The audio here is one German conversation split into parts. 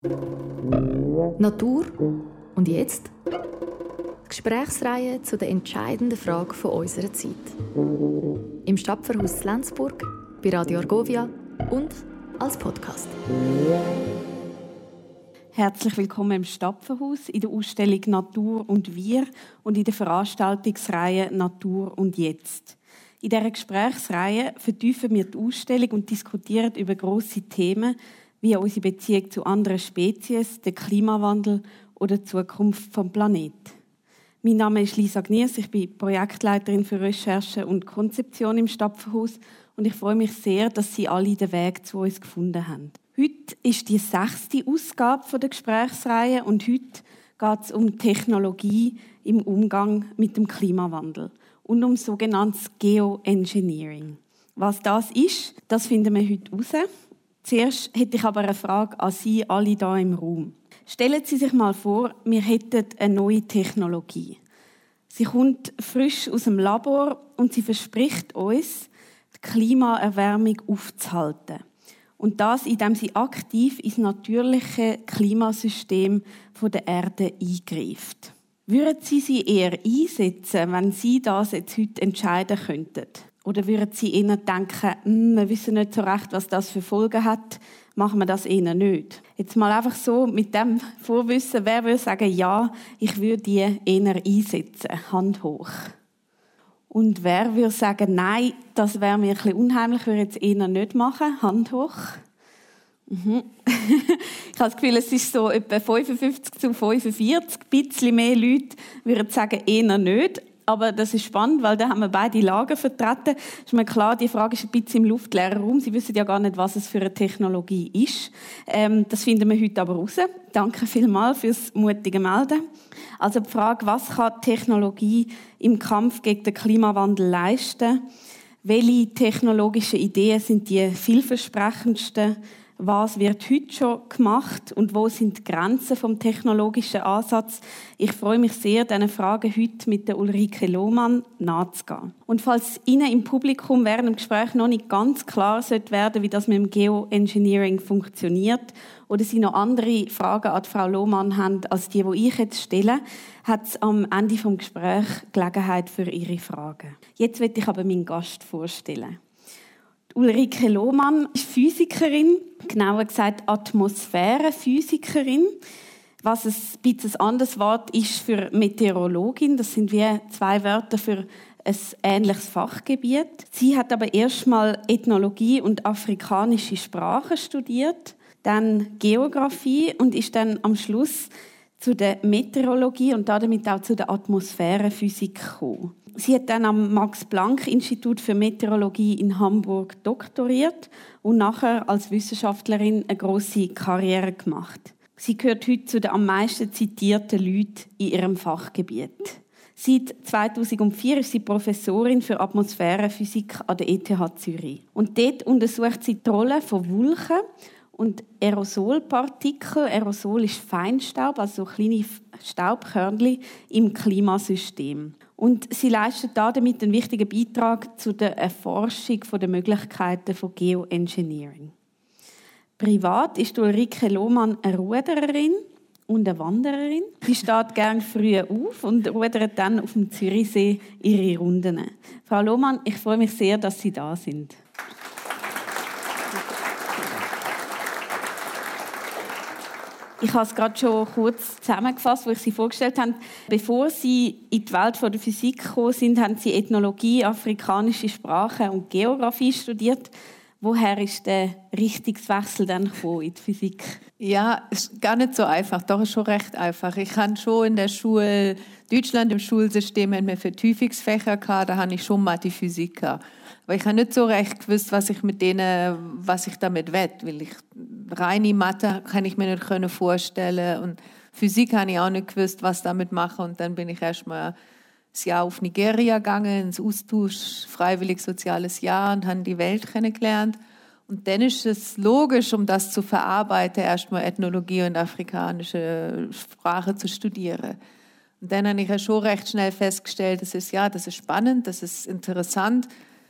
Natur und jetzt? Gesprächsreihe zu der entscheidenden Frage von unserer Zeit. Im Stadtverhaus Lenzburg, bei Radio Argovia und als Podcast. Herzlich willkommen im Stapfenhaus in der Ausstellung Natur und Wir und in der Veranstaltungsreihe Natur und Jetzt. In dieser Gesprächsreihe vertiefen wir die Ausstellung und diskutieren über grosse Themen wie unsere Beziehung zu anderen Spezies, den Klimawandel oder die Zukunft vom Planeten. Mein Name ist Lisa Gniers, ich bin Projektleiterin für Recherche und Konzeption im Stapfenhaus und ich freue mich sehr, dass Sie alle den Weg zu uns gefunden haben. Heute ist die sechste Ausgabe der Gesprächsreihe und heute geht es um Technologie im Umgang mit dem Klimawandel und um sogenanntes Geoengineering. Was das ist, das finden wir heute heraus. Zuerst hätte ich aber eine Frage an Sie alle hier im Raum. Stellen Sie sich mal vor, wir hätten eine neue Technologie. Sie kommt frisch aus dem Labor und sie verspricht uns, die Klimaerwärmung aufzuhalten. Und das, indem sie aktiv ins natürliche Klimasystem der Erde eingreift. Würden Sie sie eher einsetzen, wenn Sie das jetzt heute entscheiden könnten? Oder würden Sie eher denken, hm, wir wissen nicht so recht, was das für Folgen hat, machen wir das eher nicht? Jetzt mal einfach so mit dem Vorwissen, wer würde sagen, ja, ich würde die eher einsetzen? Hand hoch. Und wer würde sagen, nein, das wäre mir ein bisschen unheimlich, würde jetzt eher nicht machen? Hand hoch. Mhm. ich habe das Gefühl, es ist so etwa 55 zu 45. Ein bisschen mehr Leute würden sagen, eher nicht aber das ist spannend, weil da haben wir beide Lager vertreten. Ist mir klar, die Frage ist ein bisschen im luftleeren Raum. Sie wissen ja gar nicht, was es für eine Technologie ist. Ähm, das finden wir heute aber raus. Danke vielmals fürs mutige Melden. Also die Frage, was kann Technologie im Kampf gegen den Klimawandel leisten? Welche technologischen Ideen sind die vielversprechendsten? Was wird heute schon gemacht und wo sind die Grenzen vom technologischen Ansatz. Ich freue mich sehr, diesen Fragen heute mit der Ulrike Lohmann nachzugehen. Und falls Ihnen im Publikum während dem Gespräch noch nicht ganz klar sollte werden, wie das mit dem Geoengineering funktioniert, oder Sie noch andere Fragen an Frau Lohmann haben, als die, die ich jetzt stelle, hat es am Ende des Gesprächs Gelegenheit für Ihre Fragen. Jetzt wird ich aber meinen Gast vorstellen. Ulrike Lohmann ist Physikerin, genauer gesagt Atmosphärenphysikerin, was ein bisschen anderes Wort ist für Meteorologin. Das sind wie zwei Wörter für ein ähnliches Fachgebiet. Sie hat aber erstmal Ethnologie und afrikanische Sprachen studiert, dann Geografie und ist dann am Schluss zu der Meteorologie und damit auch zu der Atmosphärenphysik gekommen. Sie hat dann am Max-Planck-Institut für Meteorologie in Hamburg doktoriert und nachher als Wissenschaftlerin eine große Karriere gemacht. Sie gehört heute zu den am meisten zitierten Leuten in ihrem Fachgebiet. Seit 2004 ist sie Professorin für Atmosphärenphysik an der ETH Zürich. Und dort untersucht sie die Rolle von Wulchen und Aerosolpartikel. Aerosol ist Feinstaub, also kleine Staubkörnchen im Klimasystem. Und sie leistet damit einen wichtigen Beitrag zu der Erforschung der Möglichkeiten von Geoengineering. Privat ist Ulrike Lohmann eine Rudererin und eine Wandererin. Sie steht gerne früh auf und rudert dann auf dem Zürichsee ihre Runden. Frau Lohmann, ich freue mich sehr, dass Sie da sind. Ich habe es gerade schon kurz zusammengefasst, wo ich Sie vorgestellt habe. Bevor Sie in die Welt der Physik gekommen sind, haben Sie Ethnologie, afrikanische Sprache und Geografie studiert. Woher ist der Richtungswechsel dann in die Physik? Ja, ist gar nicht so einfach. Doch ist schon recht einfach. Ich habe schon in der Schule Deutschland im Schulsystem haben wir Vertiefungsfächer gehabt, da habe ich schon Mathe Physik gehabt. Aber ich habe nicht so recht gewusst, was ich mit denen, was ich damit wett, weil ich reine Mathe kann ich mir nicht vorstellen und Physik habe ich auch nicht gewusst, was damit mache und dann bin ich erstmal ein Jahr auf Nigeria gegangen, ins Austausch, freiwillig soziales Jahr und habe die Welt kennengelernt. Und dann ist es logisch, um das zu verarbeiten, erstmal Ethnologie und afrikanische Sprache zu studieren. Und dann habe ich ja schon recht schnell festgestellt, das ist ja, das ist spannend, das ist interessant,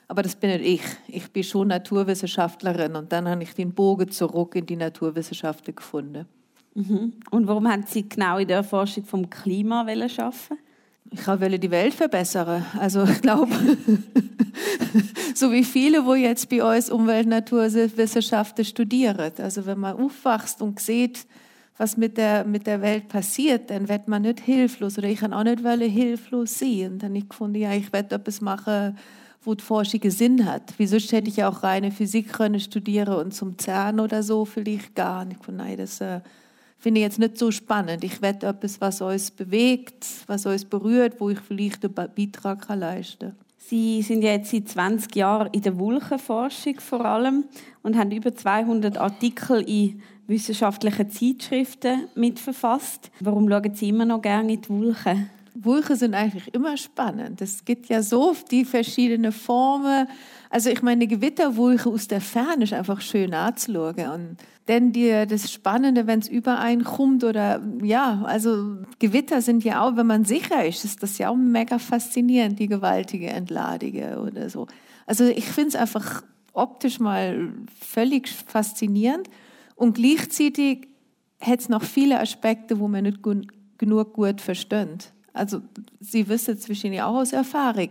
aber das bin nicht ich. Ich bin schon Naturwissenschaftlerin und dann habe ich den Bogen zurück in die Naturwissenschaften gefunden. Mhm. Und warum haben Sie genau in der Erforschung vom Klima arbeiten? Ich wollte die Welt verbessern. Also ich glaube, so wie viele, wo jetzt bei uns Umwelt, Naturwissenschaften studieren. Also wenn man aufwachst und sieht, was mit der, mit der Welt passiert, dann wird man nicht hilflos. Oder ich kann auch nicht hilflos sein. Und dann ich gefunden, ja, ich werde etwas machen, wo die Forschung Sinn hat. Wieso hätte ich auch reine Physik können studieren und zum CERN oder so vielleicht gar nicht. Ich nein, das äh, finde ich jetzt nicht so spannend. Ich werde etwas, was uns bewegt, was uns berührt, wo ich vielleicht einen Beitrag kann leisten kann. Sie sind jetzt seit 20 Jahren in der Wulchenforschung vor allem und haben über 200 Artikel in wissenschaftlichen Zeitschriften mitverfasst. Warum schauen Sie immer noch gerne in die Wulchen? Wulchen sind eigentlich immer spannend. Es gibt ja so die verschiedenen Formen. Also ich meine, Gewitterwulche aus der Ferne ist einfach schön anzuschauen. Und dann die, das Spannende, wenn es übereinkommt oder ja, also Gewitter sind ja auch, wenn man sicher ist, ist das ja auch mega faszinierend, die gewaltige Entladungen oder so. Also ich finde es einfach optisch mal völlig faszinierend und gleichzeitig hat es noch viele Aspekte, wo man nicht genug gut versteht. Also Sie wissen zwischen auch aus Erfahrung,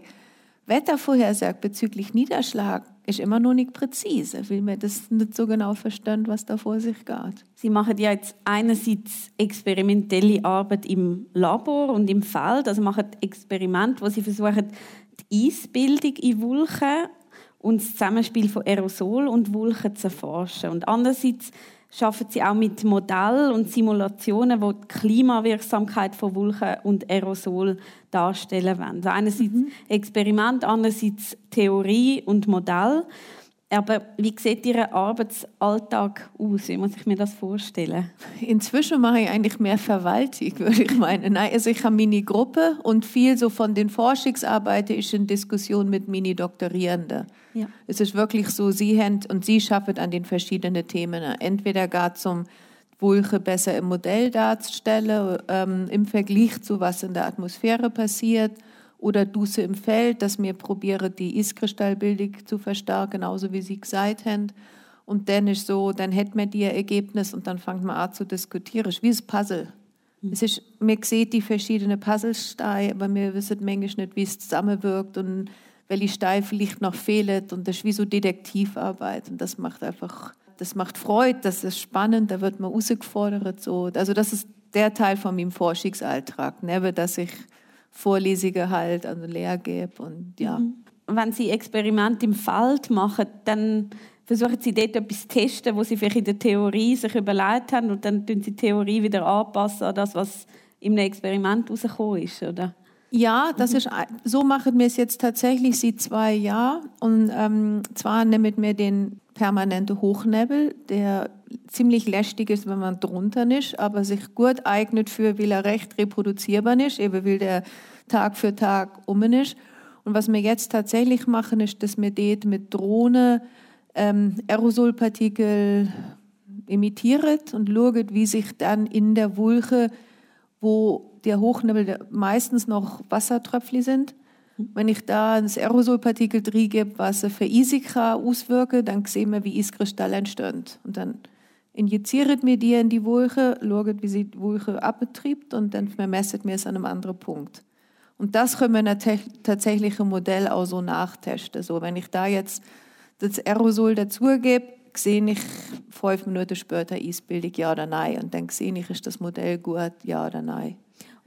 Wettervorhersage bezüglich Niederschlag ist immer noch nicht präzise, weil man das nicht so genau versteht, was da vor sich geht. Sie machen ja jetzt einerseits experimentelle Arbeit im Labor und im Feld, also machen Experimente, wo Sie versuchen, die Eisbildung in Wulchen und das Zusammenspiel von Aerosol und Wulchen zu erforschen. Und andererseits arbeiten sie auch mit Modellen und Simulationen, die die Klimawirksamkeit von Wulchen und Aerosol darstellen wollen. Also einerseits mhm. Experiment, andererseits Theorie und Modell. Aber wie sieht Ihr Arbeitsalltag aus? Wie muss ich mir das vorstellen? Inzwischen mache ich eigentlich mehr Verwaltung, würde ich meinen. Nein, also ich habe Mini-Gruppe und viel so von den Forschungsarbeiten ist in Diskussion mit Mini-Doktorierenden. Ja. Es ist wirklich so, Sie haben und Sie schaffen an den verschiedenen Themen. Entweder gar zum Wulche besser im Modell darzustellen, ähm, im Vergleich zu was in der Atmosphäre passiert, oder Dusse im Feld, dass wir probieren, die Eiskristallbildung zu verstärken, genauso wie Sie gesagt haben. Und dann ist so, dann hätten wir die Ergebnis und dann fangen wir an zu diskutieren. Ist wie ein Puzzle. Mhm. Es ist, wir sehen die verschiedenen Puzzlesteine, aber wir wissen manchmal nicht, wie es zusammenwirkt und welche Steine vielleicht noch fehlen. Und das ist wie so Detektivarbeit. Und das macht einfach, das macht Freude, das ist spannend, da wird man herausgefordert. So. Also das ist der Teil von meinem Forschungsalltag, ne? dass ich Vorlesungen halt, also Lehr und ja. Mhm. Wenn Sie Experimente im Feld machen, dann versuchen Sie dort etwas zu testen, wo Sie vielleicht in der Theorie sich überlegt haben und dann tun Sie die Theorie wieder anpassen an das, was im Experiment rausgekommen ist, oder? Ja, das mhm. ist, so machen wir es jetzt tatsächlich seit zwei Jahren. Und ähm, zwar nehmen wir den permanenten Hochnebel, der ziemlich lästig ist, wenn man drunter ist, aber sich gut eignet für, weil er recht reproduzierbar ist, eben weil der Tag für Tag um ist. Und was wir jetzt tatsächlich machen, ist, dass wir dort mit Drohne ähm, Aerosolpartikel imitieren und schauen, wie sich dann in der Wulche, wo der Hochnebel meistens noch Wassertröpfchen sind, wenn ich da ein Aerosolpartikel drin gebe, was für Isika auswirke, dann sehen wir, wie Eiskristall entsteht. Und dann injiziert mir die in die Wulche, schaut, wie sie die Wulche abbetriebt und dann messen wir es an einem anderen Punkt. Und das können wir tatsächlich im Modell auch so nachtesten. So, wenn ich da jetzt das Aerosol dazugebe, sehe ich fünf Minuten später Eisbildung, ja oder nein. Und dann sehe ich, ist das Modell gut, ja oder nein.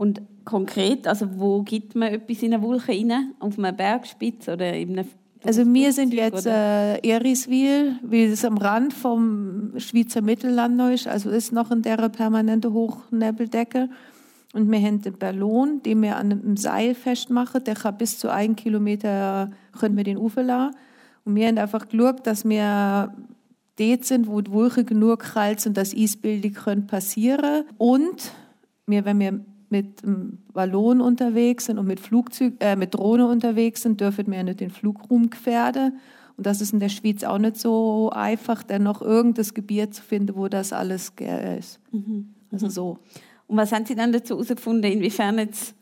Und konkret, also wo gibt man etwas in eine Wulche rein? Auf einer Bergspitze oder in einem also wir sind jetzt äh, Eriswil, wie es am Rand vom Schweizer Mittelland ist, also ist noch in der permanente Hochnebeldecke. Und wir haben den Ballon, den wir an einem Seil festmachen, der kann bis zu einem Kilometer, können wir den Ufer. Und wir haben einfach geschaut, dass wir dort sind, wo die Wolke genug kalt sind, dass Eisbildung passieren Und wir, wenn wir mit einem Ballon unterwegs sind und mit, Flugzeug, äh, mit Drohne unterwegs sind, dürfen wir nicht den Flugraum gefährden. Und das ist in der Schweiz auch nicht so einfach, dann noch irgendein Gebiet zu finden, wo das alles ist. Mhm. Also mhm. so. Und was haben Sie dann dazu herausgefunden, inwiefern jetzt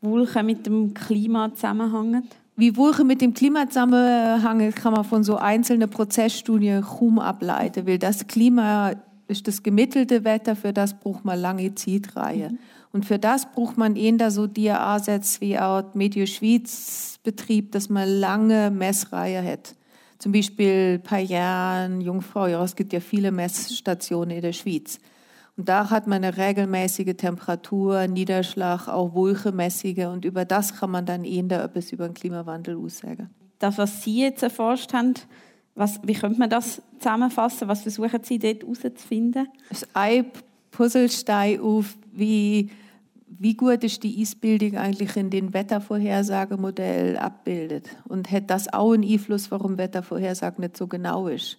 Wulchen mit dem Klima zusammenhängen? Wie Wulchen mit dem Klima zusammenhängen, kann man von so einzelnen Prozessstudien kaum ableiten, weil das Klima ist das gemittelte Wetter, für das braucht man lange Zeitreihe. Mhm. Und für das braucht man eher so Ansätze wie auch Medio Schweiz Betrieb, dass man lange Messreihe hat. Zum Beispiel Payern, Jungfrau, ja, es gibt ja viele Messstationen in der Schweiz. Und da hat man eine regelmäßige Temperatur, Niederschlag, auch wolkenmäßige. Und über das kann man dann eher etwas über den Klimawandel aussagen. Das, was Sie jetzt erforscht haben, was, wie könnte man das zusammenfassen? Was versuchen Sie dort herauszufinden? Das ein Puzzlestein auf, wie, wie gut ist die Eisbildung eigentlich in den Wettervorhersagemodell abbildet. Und hat das auch einen Einfluss, warum Wettervorhersage nicht so genau ist.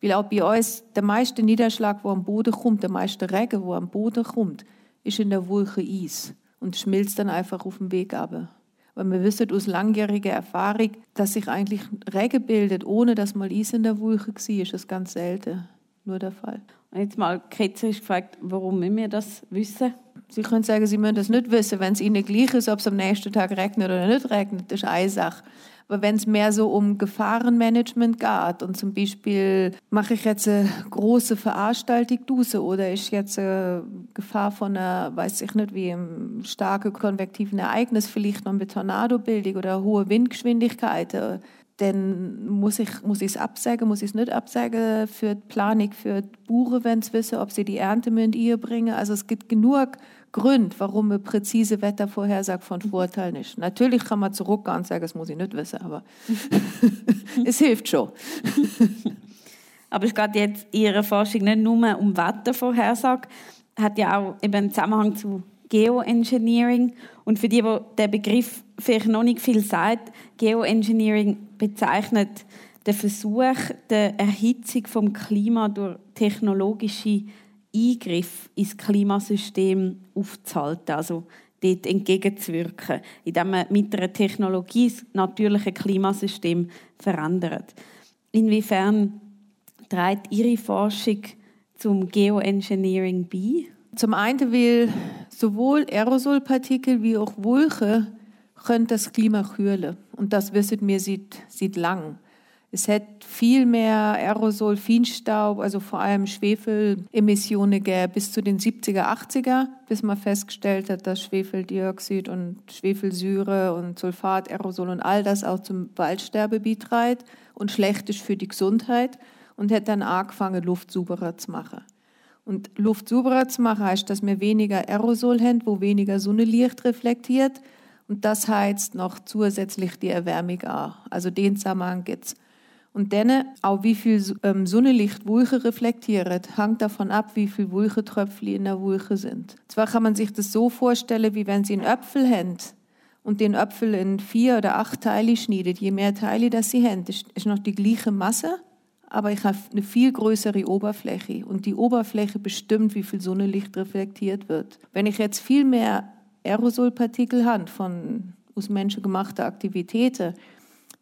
Weil auch bei uns der meiste Niederschlag, wo am Boden kommt, der meiste Regen, wo am Boden kommt, ist in der Wolke Eis und schmilzt dann einfach auf dem Weg ab. Weil wir wissen aus langjähriger Erfahrung, dass sich eigentlich Regen bildet, ohne dass mal Eis in der Wolke war, ist das ganz selten nur der Fall. Jetzt mal ketzerisch gefragt, warum müssen wir das wissen? Sie können sagen, Sie müssen das nicht wissen, wenn es Ihnen gleich ist, ob es am nächsten Tag regnet oder nicht regnet, das ist eine Sache. Aber wenn es mehr so um Gefahrenmanagement geht und zum Beispiel mache ich jetzt eine große Veranstaltung draußen oder ist jetzt eine Gefahr von einer, weiß ich nicht, wie einem starken konvektiven Ereignis, vielleicht noch mit Tornadobildung oder hohe Windgeschwindigkeit, dann muss ich muss es absagen, muss ich es nicht absagen für die Planung für die Bauern, wenn sie wissen, ob sie die Ernte müssen ihr bringen. Also es gibt genug Gründe, warum eine präzise Wettervorhersage von Vorteil ist. Natürlich kann man zurückgehen und sagen, das muss ich nicht wissen, aber es hilft schon. aber es geht jetzt in Ihrer Forschung nicht nur um Wettervorhersage, hat ja auch eben einen Zusammenhang zu Geoengineering. Und für die, die der Begriff vielleicht noch nicht viel sagt, Geoengineering bezeichnet den Versuch der Erhitzung vom Klima durch technologische Eingriff ins Klimasystem aufzuhalten, also dort entgegenzuwirken, indem man mit einer Technologie das natürliche Klimasystem verändert. Inwiefern trägt Ihre Forschung zum Geoengineering bei? Zum einen will sowohl Aerosolpartikel wie auch Wolke können das Klima kühlen. Und das wissen wir seit, seit lang. Es hat viel mehr Aerosol, Feinstaub, also vor allem Schwefelemissionen gegeben bis zu den 70er, 80er, bis man festgestellt hat, dass Schwefeldioxid und Schwefelsäure und Sulfat, Aerosol und all das auch zum Waldsterbe beiträgt und schlecht ist für die Gesundheit und hat dann angefangen, Luft sauberer zu machen. Und Luft sauberer zu machen heißt, dass wir weniger Aerosol haben, wo weniger Sonnenlicht reflektiert und das heizt noch zusätzlich die Erwärmung an. Also den Zusammenhang gibt es. Und dann auch wie viel ähm, Sonnenlicht Wolke reflektiert, hängt davon ab, wie viel Wolkentröpfchen in der Wolke sind. Zwar kann man sich das so vorstellen, wie wenn Sie einen Apfel haben und den Apfel in vier oder acht Teile schneidet. Je mehr Teile das Sie haben, ist noch die gleiche Masse, aber ich habe eine viel größere Oberfläche und die Oberfläche bestimmt, wie viel Sonnenlicht reflektiert wird. Wenn ich jetzt viel mehr Aerosolpartikel habe von aus menschengemachten Aktivitäten,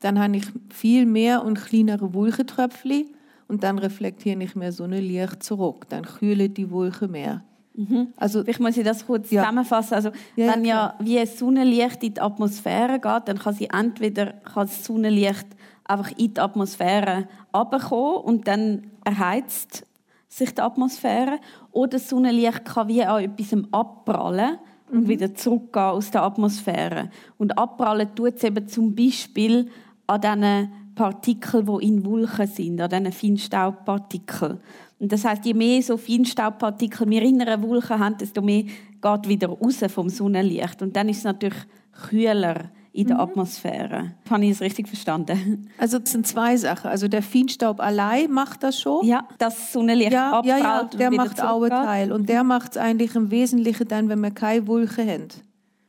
dann habe ich viel mehr und kleinere Wolkentröpfchen und dann reflektiere ich mehr Sonnenlicht zurück. Dann kühlt die Wolke mehr. Mhm. Also, ich muss das kurz ja. zusammenfassen. Also, ja, wenn ja wie Sonnenlicht in die Atmosphäre geht, dann kann sie entweder kann das Sonnenlicht einfach in die Atmosphäre abkommen und dann erheizt sich die Atmosphäre. Oder das Sonnenlicht kann wie an etwas abprallen und mhm. wieder zurückgehen aus der Atmosphäre. Und abprallen tut es eben zum Beispiel an diesen Partikeln, die in Wolken sind, an diesen Feinstaubpartikeln. Und das heißt, je mehr so Feinstaubpartikel wir in einer Wolke haben, desto mehr geht wieder raus vom Sonnenlicht. Und dann ist es natürlich kühler in der mhm. Atmosphäre. Habe ich es richtig verstanden? Also das sind zwei Sachen. Also der Feinstaub allein macht das schon. Ja, das Sonnenlicht ja, abprallt ja, ja, der macht auch einen Teil. Und der macht es eigentlich im Wesentlichen dann, wenn wir keine Wolke haben.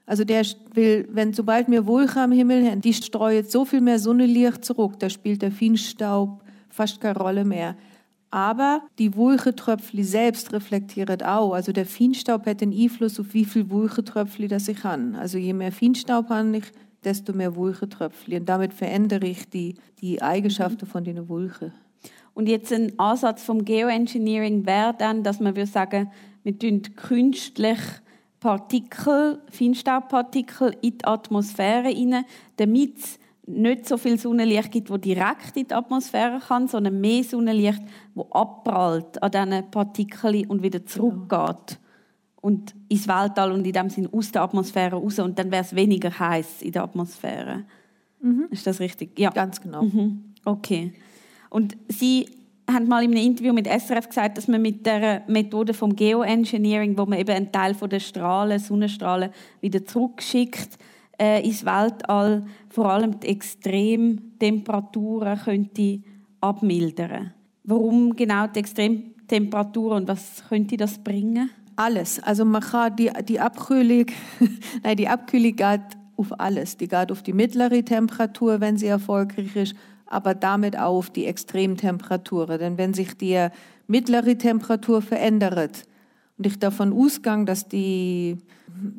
Also der will, wenn sobald wir Wolke am Himmel haben, die streuen so viel mehr Sonnenlicht zurück, da spielt der Feinstaub fast keine Rolle mehr. Aber die Wolkentröpfchen selbst reflektieren auch. Also der Feinstaub hat einen Einfluss auf wie viel Wolkentröpfchen das ich habe. Also je mehr Feinstaub habe ich, desto mehr Wolkentröpfchen. Und damit verändere ich die, die Eigenschaften von den Wolken. Und jetzt ein Ansatz vom Geoengineering wäre dann, dass man würde sagen, wir tun künstlich Partikel, Feinstaubpartikel in die Atmosphäre hinein, damit nicht so viel Sonnenlicht gibt, wo direkt in die Atmosphäre kann, sondern mehr Sonnenlicht, wo abprallt an diesen Partikeln und wieder zurückgeht und ins Weltall und in dem Sinne aus der Atmosphäre raus und dann wäre es weniger heiß in der Atmosphäre. Mhm. Ist das richtig? Ja, ganz genau. Mhm. Okay. Und Sie haben mal in einem Interview mit SRF gesagt, dass man mit der Methode vom Geoengineering, wo man eben einen Teil von der Strahlen, Sonnenstrahlen wieder zurückschickt äh, ins Weltall, vor allem die Extremtemperaturen könnte abmildern. Warum genau die Extremtemperaturen und was könnte das bringen? Alles. Also kann die, die Abkühlung, nein, die Abkühlung geht auf alles. Die geht auf die mittlere Temperatur, wenn sie erfolgreich ist, aber damit auch auf die Extremtemperaturen. Denn wenn sich die mittlere Temperatur verändert und ich davon ausgang, dass die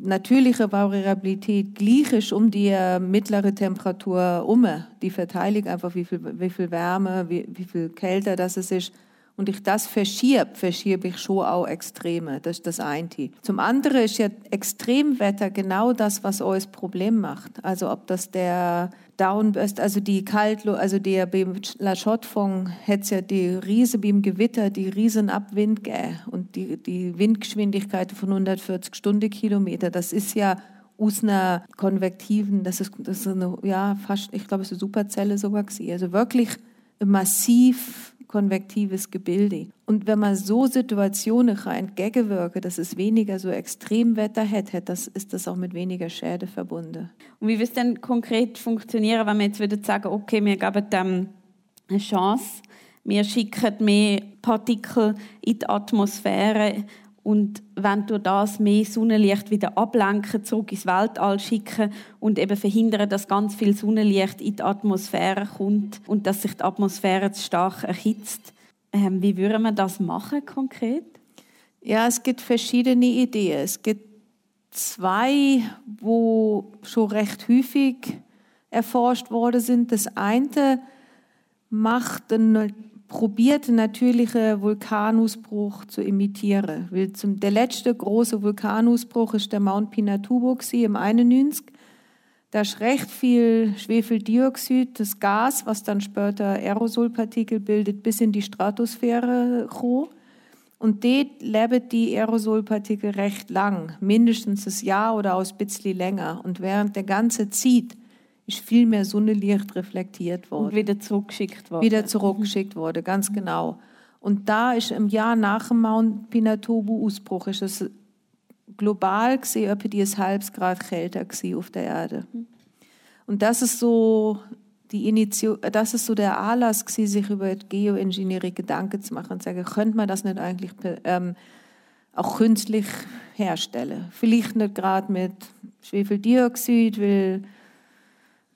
natürliche Variabilität gleich ist um die mittlere Temperatur um, die verteidigt einfach, wie viel, wie viel Wärme, wie, wie viel kälter das ist, und ich das verschiebe, verschiebe ich schon auch Extreme. Das ist das eine. Zum anderen ist ja Extremwetter genau das, was euch Problem macht. Also ob das der Downburst, also die Kaltlo, also der beim La Schottfong hat ja die Riese beim Gewitter, die riesen Abwind und die, die Windgeschwindigkeit von 140 Stundenkilometer. Das ist ja aus einer konvektiven, das ist, das ist eine, ja, fast, ich glaube, es ist eine Superzelle sogar gewesen. Also wirklich massiv konvektives Gebilde. Und wenn man so Situationen entgegenwirken, dass es weniger so Extremwetter hätte, das ist das auch mit weniger Schäden verbunden. Und wie wird es denn konkret funktionieren, wenn wir jetzt wieder sagen, okay, wir geben dem eine Chance, wir schicken mehr Partikel in die Atmosphäre und wenn durch das mehr Sonnenlicht wieder ablenken, zurück ins Weltall schicken und eben verhindern, dass ganz viel Sonnenlicht in die Atmosphäre kommt und dass sich die Atmosphäre zu stark erhitzt. Ähm, wie würde man das machen konkret? Ja, es gibt verschiedene Ideen. Es gibt zwei, wo schon recht häufig erforscht worden sind. Das eine macht eine probiert, natürliche Vulkanausbruch zu imitieren. Der letzte große Vulkanausbruch ist der Mount Pinatubo im 91. Da ist recht viel Schwefeldioxid, das Gas, was dann später Aerosolpartikel bildet, bis in die Stratosphäre gekommen. Und dort leben die Aerosolpartikel recht lang, mindestens ein Jahr oder ein bisschen länger. Und während der ganze Zeit ist viel mehr Sonnenlicht reflektiert worden. Und wieder zurückgeschickt worden. Wieder zurückgeschickt worden, ganz genau. Und da ist im Jahr nach dem Mount Pinatubo-Ausbruch ist es global gesehen etwa die halbes Grad kälter auf der Erde. Und das ist so die Initio das ist so der Anlass gewesen, sich über Geoengineering Gedanken zu machen und zu sagen, könnte man das nicht eigentlich ähm, auch künstlich herstellen? Vielleicht nicht gerade mit Schwefeldioxid, weil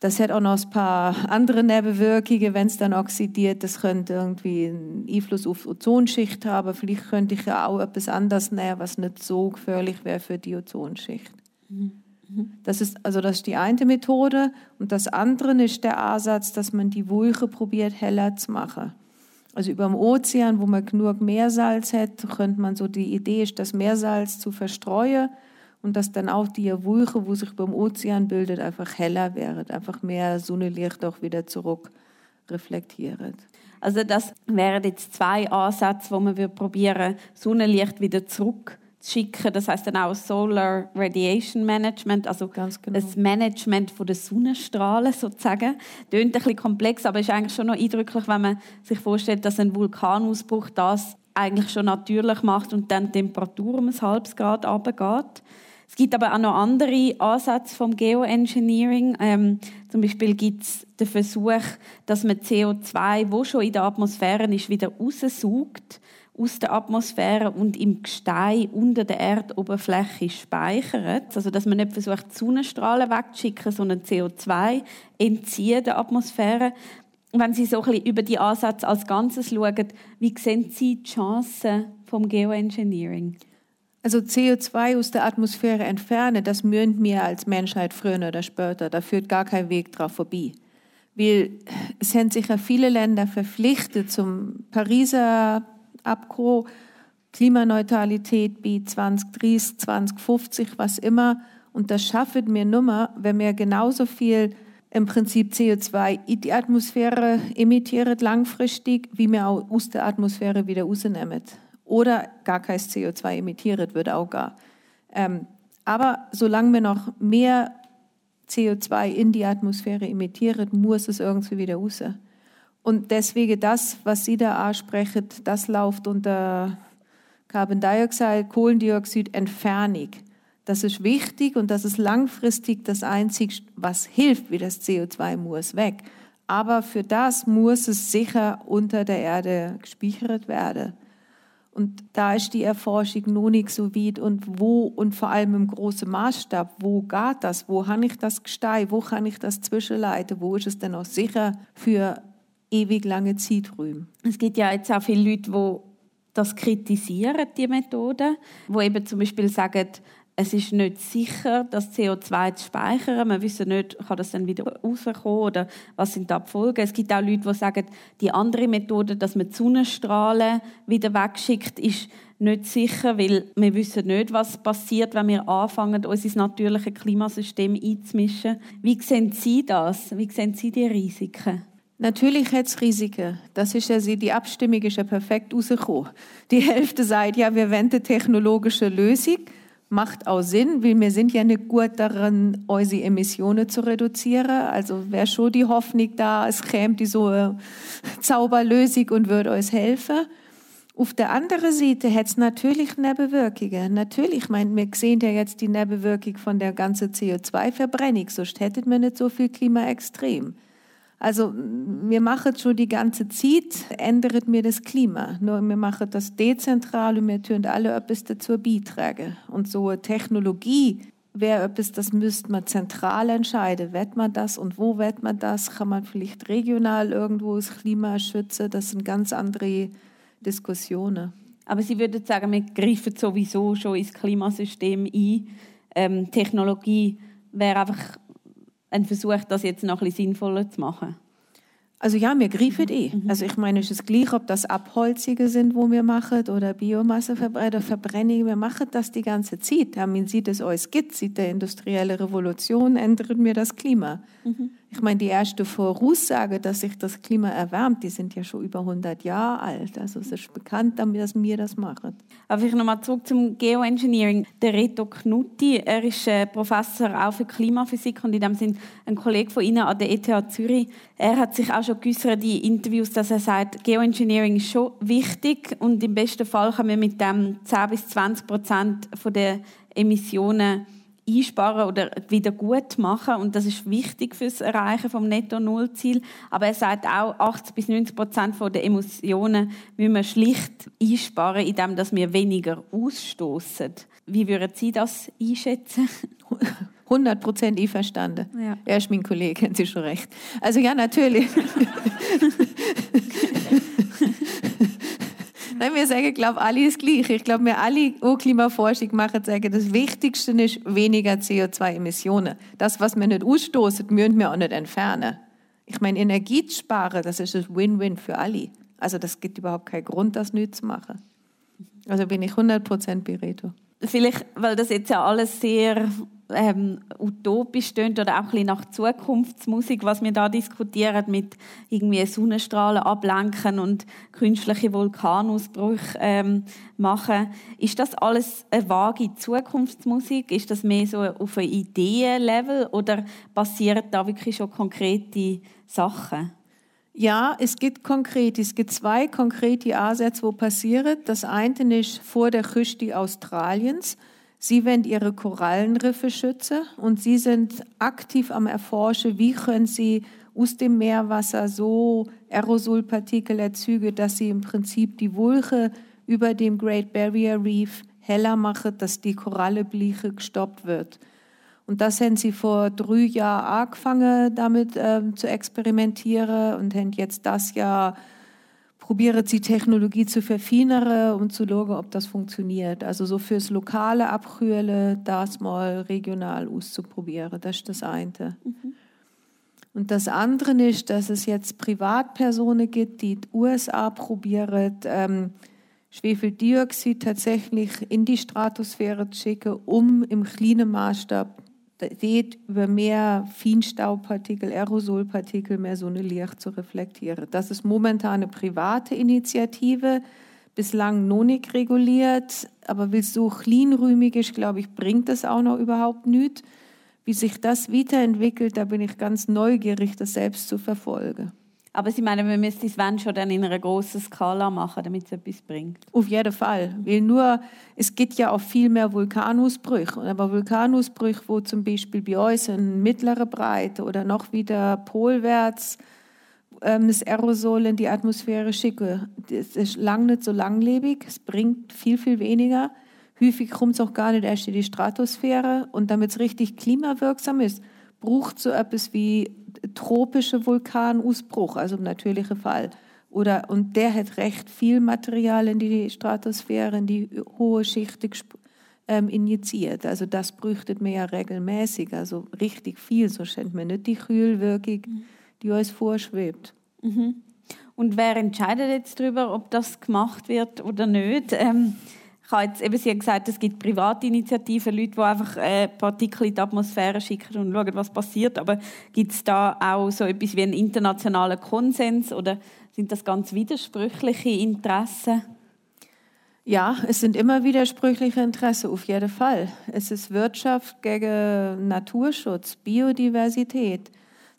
das hat auch noch ein paar andere Nebenwirkungen, wenn es dann oxidiert. Das könnte irgendwie einen Einfluss auf die Ozonschicht haben. Vielleicht könnte ich ja auch etwas anderes nehmen, was nicht so gefährlich wäre für die Ozonschicht. Mhm. Das ist, also das ist die eine Methode. Und das andere ist der Ansatz, dass man die Wolke probiert, heller zu machen. Also über dem Ozean, wo man genug Meersalz hat, könnte man so, die Idee ist, das Meersalz zu verstreuen und dass dann auch die Wolke, wo sich beim Ozean bildet, einfach heller wird, einfach mehr Sonnenlicht auch wieder zurück reflektiert. Also das wären jetzt zwei Ansätze, wo man probieren Sonnenlicht wieder zurück zu schicken. Das heißt dann auch Solar Radiation Management, also genau. das Management von der Sonnenstrahlen sozusagen. Tönt ein bisschen komplex, aber ist eigentlich schon noch eindrücklich, wenn man sich vorstellt, dass ein Vulkanausbruch das eigentlich schon natürlich macht und dann die Temperatur um ein halbes Grad runtergeht. Es gibt aber auch noch andere Ansätze vom Geoengineering. Ähm, zum Beispiel gibt es den Versuch, dass man CO2, wo schon in der Atmosphäre ist, wieder raussaugt aus der Atmosphäre und im Gestein unter der Erdoberfläche speichert. Also dass man nicht versucht, Sonnenstrahlen wegzuschicken, sondern CO2 entziehen der Atmosphäre. Wenn Sie so ein bisschen über die Ansätze als Ganzes schauen, wie sehen Sie die Chancen vom Geoengineering? Also CO2 aus der Atmosphäre entfernen, das müssen wir als Menschheit früher oder später. Da führt gar kein Weg drauf vorbei. Weil es sind sich ja viele Länder verpflichtet zum Pariser Abkommen, Klimaneutralität bis 2030, 2050, was immer. Und das schaffen wir nur, wenn wir genauso viel im Prinzip CO2 in die Atmosphäre emittiert langfristig, wie wir auch aus der Atmosphäre wieder rausnehmen. Oder gar kein CO2 emittiert wird auch gar. Ähm, aber solange wir noch mehr CO2 in die Atmosphäre emittieren, muss es irgendwie wieder raus. Und deswegen das, was Sie da ansprechen, das läuft unter Carbon Dioxide, Kohlendioxid, Entfernung. Das ist wichtig und das ist langfristig das Einzige, was hilft, wie das CO2 muss weg. Aber für das muss es sicher unter der Erde gespeichert werden. Und da ist die Erforschung noch nicht so weit. Und wo und vor allem im großen Maßstab, wo geht das, wo habe ich das Gestein, wo kann ich das zwischenleiten, wo ist es denn auch sicher für ewig lange Zeiträume. Es gibt ja jetzt auch viele Leute, die das kritisieren, die Methode, wo eben zum Beispiel sagen, es ist nicht sicher, das CO2 zu speichern. Man wissen nicht, kann das dann wieder rauskommen oder was sind die Abfolgen. Es gibt auch Leute, die sagen, die andere Methode, dass man die Sonnenstrahlen wieder wegschickt, ist nicht sicher, weil wir wissen nicht, was passiert, wenn wir anfangen, unser natürliches Klimasystem einzumischen. Wie sehen Sie das? Wie sehen Sie die Risiken? Natürlich hat es Risiken. Das ist ja, die Abstimmung ist ja perfekt rausgekommen. Die Hälfte sagt, ja, wir eine technologische Lösung macht auch Sinn, weil wir sind ja nicht gut darin, unsere Emissionen zu reduzieren. Also wäre schon die Hoffnung da, es käme die so eine Zauberlösung und würde uns helfen. Auf der anderen Seite hat es natürlich Nebenwirkungen. Natürlich, mein, wir sehen ja jetzt die Nebenwirkung von der ganzen CO2-Verbrennung, sonst hätten wir nicht so viel Klimaextrem. Also wir machen schon die ganze Zeit, ändert mir das Klima. Nur wir machen das dezentral und wir tun alle etwas dazu beitragen. Und so eine Technologie wäre etwas, das müsste man zentral entscheiden. Wird man das und wo wird man das? Kann man vielleicht regional irgendwo das Klima schützen? Das sind ganz andere Diskussionen. Aber Sie würden sagen, wir greifen sowieso schon ins Klimasystem ein. Ähm, Technologie wäre einfach ein Versuch, das jetzt noch ein bisschen sinnvoller zu machen? Also ja, wir greifen eh. Mhm. Also ich meine, es ist gleich, ob das Abholzige sind, wo wir machen, oder Biomasseverbrennung. Wir machen das die ganze Zeit. Man sieht es euch gibt, sieht der industrielle Revolution, ändert mir das Klima. Mhm. Ich meine, die erste Voraussage, dass sich das Klima erwärmt, die sind ja schon über 100 Jahre alt. Also es ist bekannt, dass wir das machen. Aber ich nochmal zurück zum Geoengineering. Der Reto Knutti, er ist äh, Professor auch für Klimaphysik und in dem Sinn ein Kollege von Ihnen an der ETH Zürich. Er hat sich auch schon geäußert in Interviews, dass er sagt, Geoengineering ist schon wichtig und im besten Fall kann man mit dem 10 bis 20 Prozent der Emissionen einsparen oder wieder gut machen und das ist wichtig fürs Erreichen vom Netto-Null-Ziel. Aber er sagt auch, 80 bis 90 Prozent der Emissionen müssen wir schlicht einsparen, indem wir weniger ausstoßen. Wie würden Sie das einschätzen? 100 Prozent einverstanden. Ja. Er ist mein Kollege, haben Sie schon recht. Also ja, natürlich. Nein, wir sagen, glaube alle das Gleiche. Ich glaube, wir alle, die Klimaforschung machen, sagen, das Wichtigste ist weniger CO2-Emissionen. Das, was wir nicht ausstoßen, müssen wir auch nicht entfernen. Ich meine, Energie zu sparen, das ist ein Win-Win für alle. Also das gibt überhaupt keinen Grund, das nicht zu machen. Also bin ich 100% bereit. Vielleicht, weil das jetzt ja alles sehr ähm, utopisch stöhnt oder auch ein bisschen nach Zukunftsmusik, was wir da diskutieren mit irgendwie Sonnenstrahlen ablenken und künstliche Vulkanausbrüche ähm, machen. Ist das alles eine vage Zukunftsmusik? Ist das mehr so auf einem Ideenlevel oder passieren da wirklich schon konkrete Sachen? Ja, es gibt konkret, es gibt zwei konkrete Ansätze, wo passieren. Das eine ist vor der Küste Australiens. Sie wollen ihre Korallenriffe schützen und sie sind aktiv am Erforschen, wie können sie aus dem Meerwasser so Aerosolpartikel erzeugen, dass sie im Prinzip die Wulche über dem Great Barrier Reef heller machen, dass die Korallenbleiche gestoppt wird. Und das haben sie vor drei Jahren angefangen, damit ähm, zu experimentieren und haben jetzt das Jahr probiert, die Technologie zu verfeinern und zu schauen, ob das funktioniert. Also so fürs lokale Abkühlen, das mal regional auszuprobieren. Das ist das eine. Mhm. Und das andere ist, dass es jetzt Privatpersonen gibt, die die USA probieren, ähm, Schwefeldioxid tatsächlich in die Stratosphäre zu schicken, um im kleinen Maßstab geht über mehr Feinstaubpartikel, Aerosolpartikel, mehr so eine Licht zu reflektieren. Das ist momentan eine private Initiative, bislang noch nicht reguliert, aber weil es so kleinrühmig ist, glaube ich, bringt das auch noch überhaupt nichts. Wie sich das weiterentwickelt, da bin ich ganz neugierig, das selbst zu verfolgen. Aber Sie meinen, wir müssen es wenn schon dann in einer großen Skala machen, damit es etwas bringt? Auf jeden Fall. Weil nur, es gibt ja auch viel mehr Vulkanausbrüche. Aber Vulkanausbrüche, wo zum Beispiel bei uns in mittlerer Breite oder noch wieder polwärts ähm, das Aerosol in die Atmosphäre schicke, das ist lang nicht so langlebig. Es bringt viel, viel weniger. Häufig kommt es auch gar nicht erst in die Stratosphäre. Und damit es richtig klimawirksam ist, braucht so etwas wie tropische Vulkanausbruch, also im natürlichen Fall. Oder, und der hat recht viel Material in die Stratosphäre, in die hohe Schicht ähm, injiziert. Also das bräuchte man ja regelmäßig, also richtig viel, so scheint mir nicht die Kühlwirkung, die uns vorschwebt. Mhm. Und wer entscheidet jetzt darüber, ob das gemacht wird oder nicht? Ähm, ich habe jetzt eben, Sie haben gesagt, es gibt Privatinitiativen, Leute, die einfach äh, Partikel in die Atmosphäre schicken und schauen, was passiert. Aber gibt es da auch so etwas wie einen internationalen Konsens oder sind das ganz widersprüchliche Interessen? Ja, es sind immer widersprüchliche Interessen, auf jeden Fall. Es ist Wirtschaft gegen Naturschutz, Biodiversität.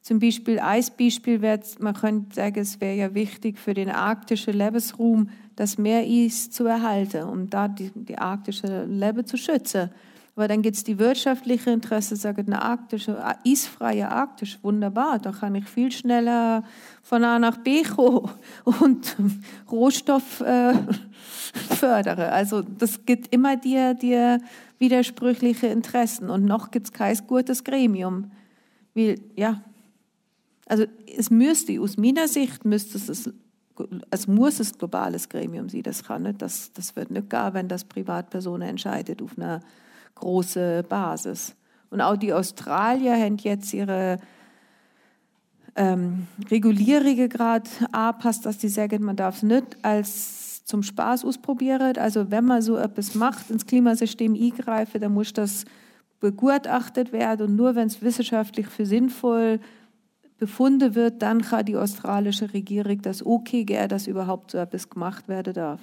Zum Beispiel Eisbeispiel, man könnte sagen, es wäre ja wichtig für den arktischen Lebensraum, das Meereis zu erhalten, um da die, die arktische Leben zu schützen. Aber dann gibt es die wirtschaftliche Interesse, sagen, eine arktische, eisfreie Arktis, wunderbar, da kann ich viel schneller von A nach B kommen und Rohstoff äh, fördern. Also das gibt immer dir, dir widersprüchliche Interessen und noch gibt es kein gutes Gremium. Weil, ja, also es müsste, aus meiner Sicht müsste es es muss ein globales Gremium sein, das kann nicht, das, das wird nicht gar, wenn das Privatpersonen entscheidet auf einer großen Basis. Und auch die Australier haben jetzt ihre ähm, Regulierungen gerade angepasst, dass sie sagen, man darf es nicht als zum Spaß ausprobieren. Also wenn man so etwas macht, ins Klimasystem eingreifen, dann muss das begutachtet werden und nur wenn es wissenschaftlich für sinnvoll ist, befunden wird, dann kann die australische Regierung das okay dass überhaupt so etwas gemacht werden darf.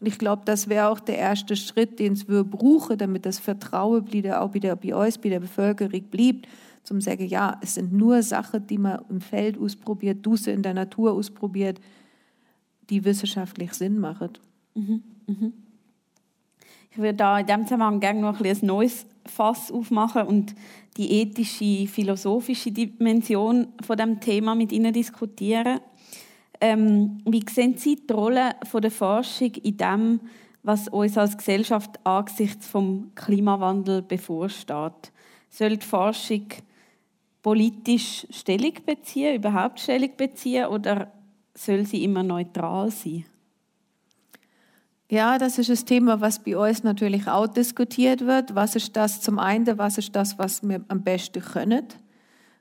Und ich glaube, das wäre auch der erste Schritt, den es wir brauchen, damit das Vertrauen wieder auch wieder bei uns, bei der Bevölkerung blieb, zum sagen, ja, es sind nur Sachen, die man im Feld ausprobiert, du in der Natur ausprobiert, die wissenschaftlich Sinn machen. Mhm, mhm. Ich würde da in diesem Zusammenhang gerne noch ein, ein neues Fass aufmachen und die ethische, philosophische Dimension von dem Thema mit Ihnen diskutieren. Ähm, wie sehen Sie die Rolle der Forschung in dem, was uns als Gesellschaft angesichts vom Klimawandel bevorsteht? Soll die Forschung politisch Stellung beziehen, überhaupt Stellung beziehen, oder soll sie immer neutral sein? Ja, das ist das Thema, was bei uns natürlich auch diskutiert wird. Was ist das zum einen, was ist das, was wir am besten können?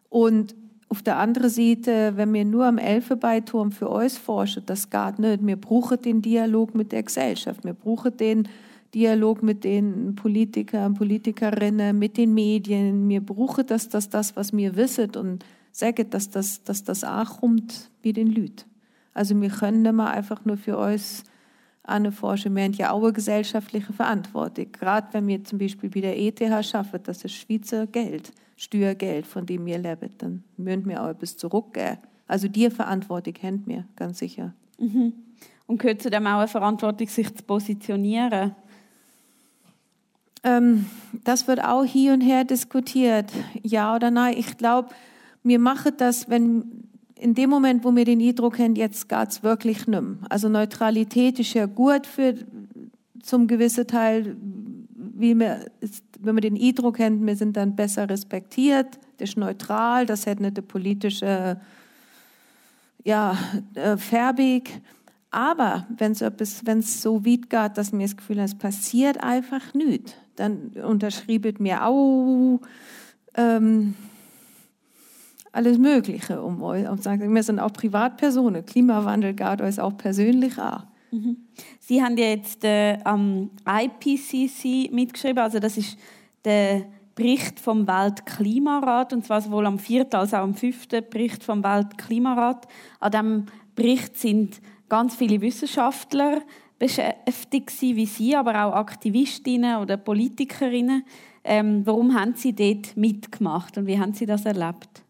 Und auf der anderen Seite, wenn wir nur am Elfenbeinturm für uns forschen, das geht nicht. Wir brauchen den Dialog mit der Gesellschaft. Wir brauchen den Dialog mit den Politikern, Politikerinnen, mit den Medien. Wir brauchen das, das, das, was wir wissen und sagen, dass das, dass das auch kommt wie den Leuten. Also wir können nicht mehr einfach nur für uns anforschen. Wir haben ja auch eine gesellschaftliche Verantwortung. Gerade wenn wir zum Beispiel bei der ETH schaffen, das ist Schweizer Geld, Steuergeld, von dem wir leben, dann müssen wir auch etwas zurückgeben. Also die Verantwortung haben wir, ganz sicher. Mhm. Und gehört zu dem auch eine Verantwortung, sich zu positionieren? Ähm, das wird auch hier und her diskutiert, ja oder nein. Ich glaube, wir machen das, wenn in dem Moment, wo wir den Eindruck haben, jetzt geht es wirklich mehr. Also Neutralität ist ja gut für zum gewissen Teil, wie wir, wenn wir den Eindruck haben, wir sind dann besser respektiert, das ist neutral, das hat nicht eine politische ja, äh, Färbung. Aber wenn es so weit geht, dass mir das Gefühl hat, es passiert einfach nichts, dann unterschriebet mir auch ähm, alles Mögliche um euch. Und sagen, wir sind auch Privatpersonen. Klimawandel geht euch auch persönlich an. Mhm. Sie haben ja jetzt äh, am IPCC mitgeschrieben, also das ist der Bericht vom Weltklimarat, und zwar sowohl am vierten als auch am fünften Bericht vom Weltklimarat. An diesem Bericht sind ganz viele Wissenschaftler beschäftigt wie Sie, aber auch Aktivistinnen oder Politikerinnen. Ähm, warum haben Sie dort mitgemacht und wie haben Sie das erlebt?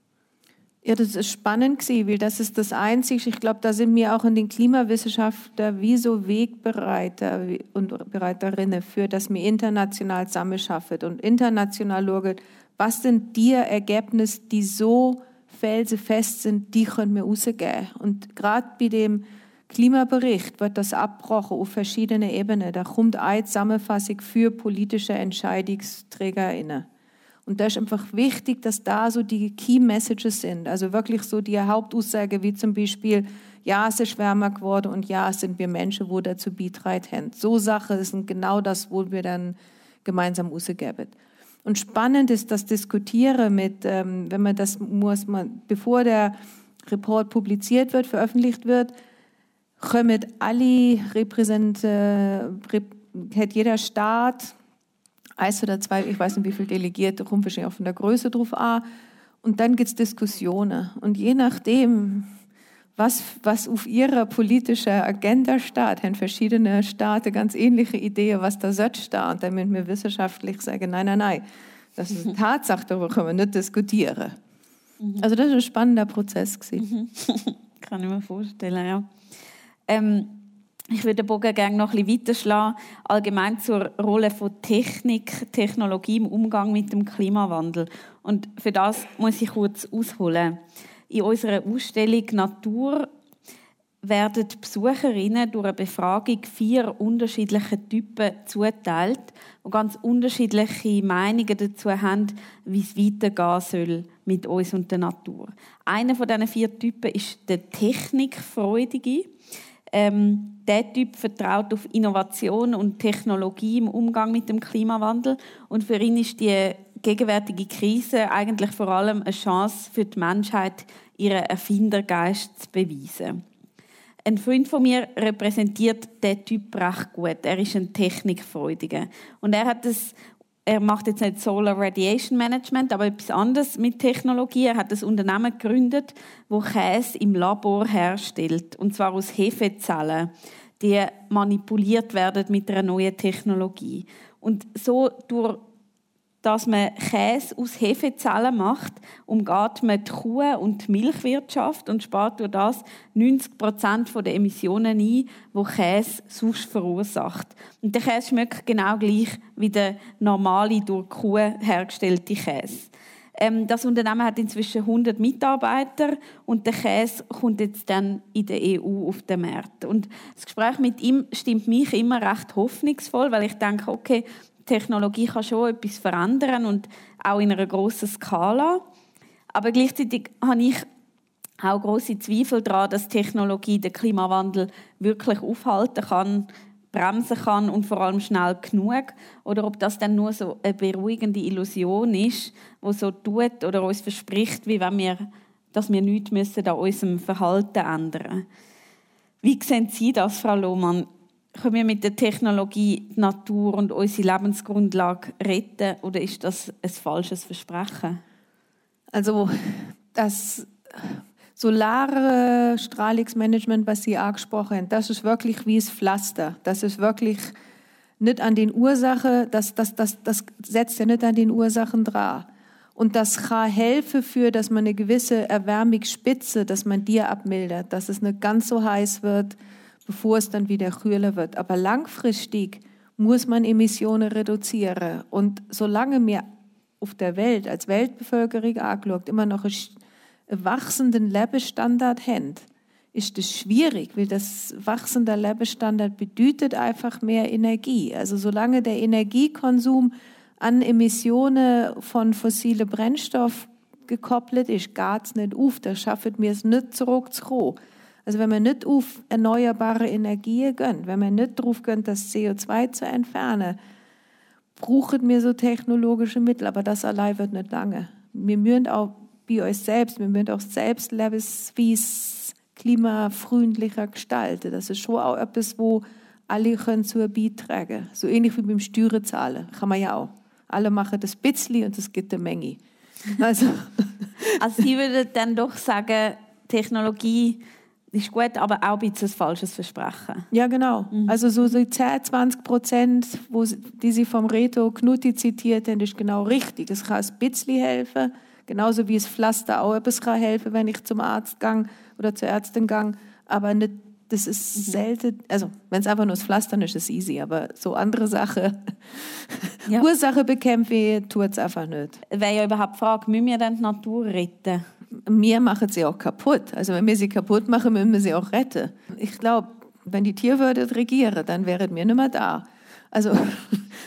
Ja, das ist spannend gewesen, weil das ist das Einzige. Ich glaube, da sind wir auch in den Klimawissenschaften wie so Wegbereiter und Bereiterinnen für, dass wir international zusammenschaffen und international schauen, was sind die Ergebnisse, die so felsenfest sind, die können wir rausgeben. Und gerade bei dem Klimabericht wird das abgebrochen auf verschiedene Ebenen. Da kommt eine Zusammenfassung für politische EntscheidungsträgerInnen. Und da ist einfach wichtig, dass da so die Key Messages sind. Also wirklich so die Hauptaussage, wie zum Beispiel, ja, es ist wärmer geworden und ja, es sind wir Menschen, wo dazu beiträgt So Sachen sind genau das, wo wir dann gemeinsam rausgeben. Und spannend ist das Diskutieren mit, ähm, wenn man das muss, man, bevor der Report publiziert wird, veröffentlicht wird, kommen alle Repräsent, äh, hat jeder Staat eins oder zwei, ich weiß nicht wie viele Delegierte, kommt wahrscheinlich auch von der Größe drauf an. Und dann gibt es Diskussionen. Und je nachdem, was, was auf ihrer politischen Agenda steht, haben verschiedene Staaten ganz ähnliche Ideen, was da sollte stehen. Und dann müssen wir wissenschaftlich sagen, nein, nein, nein, das ist eine Tatsache, darüber können wir nicht diskutieren. Mhm. Also das ist ein spannender Prozess. Mhm. Kann ich mir vorstellen, ja. Ähm, ich würde den Bogen gerne noch ein bisschen weiterschlagen, allgemein zur Rolle von Technik, Technologie im Umgang mit dem Klimawandel. Und für das muss ich kurz ausholen. In unserer Ausstellung Natur werden die Besucherinnen durch eine Befragung vier unterschiedliche Typen zuteilt, die ganz unterschiedliche Meinungen dazu haben, wie es weitergehen soll mit uns und der Natur. Einer von diesen vier Typen ist der Technikfreudige. Ähm, der Typ vertraut auf Innovation und Technologie im Umgang mit dem Klimawandel. Und für ihn ist die gegenwärtige Krise eigentlich vor allem eine Chance für die Menschheit, ihren Erfindergeist zu beweisen. Ein Freund von mir repräsentiert den Typ recht gut. Er ist ein Technikfreudiger. Und er hat das er macht jetzt nicht Solar Radiation Management, aber etwas anderes mit Technologie. Er hat ein Unternehmen gegründet, wo Käse im Labor herstellt, und zwar aus Hefezellen, die manipuliert werden mit einer neuen Technologie. Und so durch dass man Käse aus Hefezellen macht, umgeht man die Kuh- und die Milchwirtschaft und spart durch das 90 Prozent der Emissionen ein, die Käse sonst verursacht. Und der Käse schmeckt genau gleich wie der normale durch Kuh hergestellte Käse. Ähm, das Unternehmen hat inzwischen 100 Mitarbeiter und der Käse kommt jetzt dann in der EU auf den Markt. Und das Gespräch mit ihm stimmt mich immer recht hoffnungsvoll, weil ich denke, okay, Technologie kann schon etwas verändern und auch in einer grossen Skala. Aber gleichzeitig habe ich auch große Zweifel daran, dass Technologie den Klimawandel wirklich aufhalten kann, bremsen kann und vor allem schnell genug. Oder ob das dann nur so eine beruhigende Illusion ist, wo so tut oder uns verspricht, wie wenn wir, dass wir nichts müssen an unserem Verhalten ändern. Wie sehen Sie das, Frau Lohmann? Können wir mit der Technologie die Natur und unsere Lebensgrundlage retten oder ist das ein falsches Versprechen? Also das solare Strahlungsmanagement, was Sie angesprochen haben, das ist wirklich wie das Pflaster. Das ist wirklich nicht an den Ursachen, das, das, das, das setzt ja nicht an den Ursachen dran. Und das kann helfen für, dass man eine gewisse Erwärmungsspitze, dass man die abmildert, dass es nicht ganz so heiß wird, bevor es dann wieder kühler wird. Aber langfristig muss man Emissionen reduzieren. Und solange wir auf der Welt als Weltbevölkerung angeschaut immer noch einen wachsenden Lebensstandard haben, ist das schwierig, weil das wachsende Lebensstandard bedeutet einfach mehr Energie. Also solange der Energiekonsum an Emissionen von fossilen Brennstoff gekoppelt ist, geht es nicht auf. Da schaffen wir es nicht zurückzukommen. Also wenn man nicht auf erneuerbare Energien gönnt, wenn man nicht darauf gönnt, das CO2 zu entfernen, brauchen wir so technologische Mittel, aber das allein wird nicht lange. Wir müssen auch bei euch selbst, wir müssen auch selbst Lebensweise klimafreundlicher gestalten. Das ist schon auch etwas, wo alle können zu beitragen. So ähnlich wie beim Steuern kann man ja auch. Alle machen das Bitzli und es gibt eine Menge. Also, also Sie würden dann doch sagen, Technologie ist gut, aber auch ein bisschen ein falsches Versprechen. Ja, genau. Mhm. Also so die 10, 20 Prozent, wo, die Sie vom Reto Knutti zitiert haben, ist genau richtig. Es kann ein bisschen helfen, genauso wie es Pflaster auch etwas kann helfen, wenn ich zum Arzt gehe oder zur Ärztin gehe, aber nicht das ist mhm. selten, also wenn es einfach nur das Pflastern ist, ist es easy, aber so andere Sachen, ja. Ursache bekämpfen, tut es einfach nicht. Wäre ja überhaupt die Frage, müssen wir dann die Natur retten? Wir machen sie auch kaputt. Also wenn wir sie kaputt machen, müssen wir sie auch retten. Ich glaube, wenn die Tierwürde regieren, dann wären wir nicht mehr da. Also